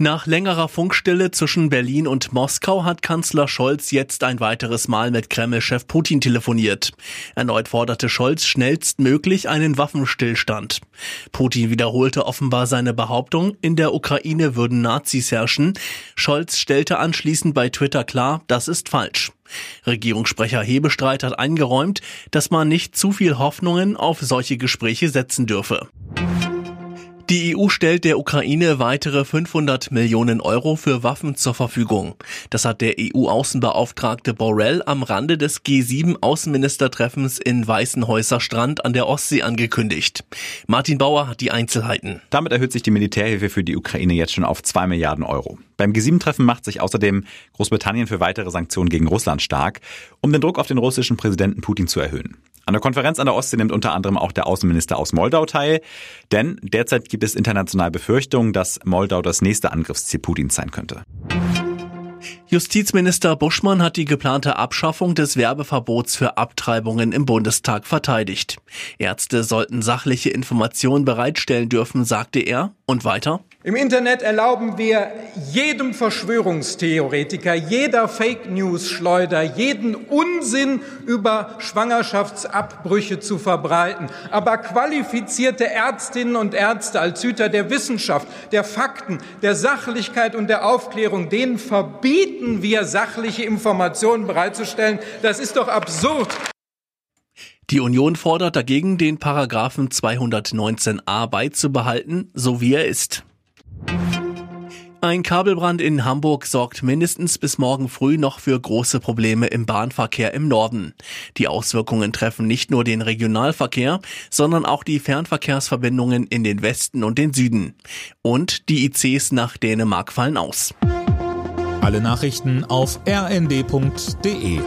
Nach längerer Funkstille zwischen Berlin und Moskau hat Kanzler Scholz jetzt ein weiteres Mal mit Kreml-Chef Putin telefoniert. Erneut forderte Scholz schnellstmöglich einen Waffenstillstand. Putin wiederholte offenbar seine Behauptung, in der Ukraine würden Nazis herrschen. Scholz stellte anschließend bei Twitter klar, das ist falsch. Regierungssprecher Hebestreit hat eingeräumt, dass man nicht zu viel Hoffnungen auf solche Gespräche setzen dürfe. Die EU stellt der Ukraine weitere 500 Millionen Euro für Waffen zur Verfügung. Das hat der EU-Außenbeauftragte Borrell am Rande des G7-Außenministertreffens in Weißenhäuser Strand an der Ostsee angekündigt. Martin Bauer hat die Einzelheiten. Damit erhöht sich die Militärhilfe für die Ukraine jetzt schon auf 2 Milliarden Euro. Beim G7-Treffen macht sich außerdem Großbritannien für weitere Sanktionen gegen Russland stark, um den Druck auf den russischen Präsidenten Putin zu erhöhen. An der Konferenz an der Ostsee nimmt unter anderem auch der Außenminister aus Moldau teil, denn derzeit gibt es international Befürchtungen, dass Moldau das nächste Angriffsziel Putins sein könnte. Justizminister Buschmann hat die geplante Abschaffung des Werbeverbots für Abtreibungen im Bundestag verteidigt. Ärzte sollten sachliche Informationen bereitstellen dürfen, sagte er. Und weiter? Im Internet erlauben wir jedem Verschwörungstheoretiker, jeder Fake News Schleuder, jeden Unsinn über Schwangerschaftsabbrüche zu verbreiten. Aber qualifizierte Ärztinnen und Ärzte als Hüter der Wissenschaft, der Fakten, der Sachlichkeit und der Aufklärung, denen verbieten wir sachliche Informationen bereitzustellen. Das ist doch absurd. Die Union fordert dagegen, den Paragraphen 219a beizubehalten, so wie er ist. Ein Kabelbrand in Hamburg sorgt mindestens bis morgen früh noch für große Probleme im Bahnverkehr im Norden. Die Auswirkungen treffen nicht nur den Regionalverkehr, sondern auch die Fernverkehrsverbindungen in den Westen und den Süden. Und die ICs nach Dänemark fallen aus. Alle Nachrichten auf rnd.de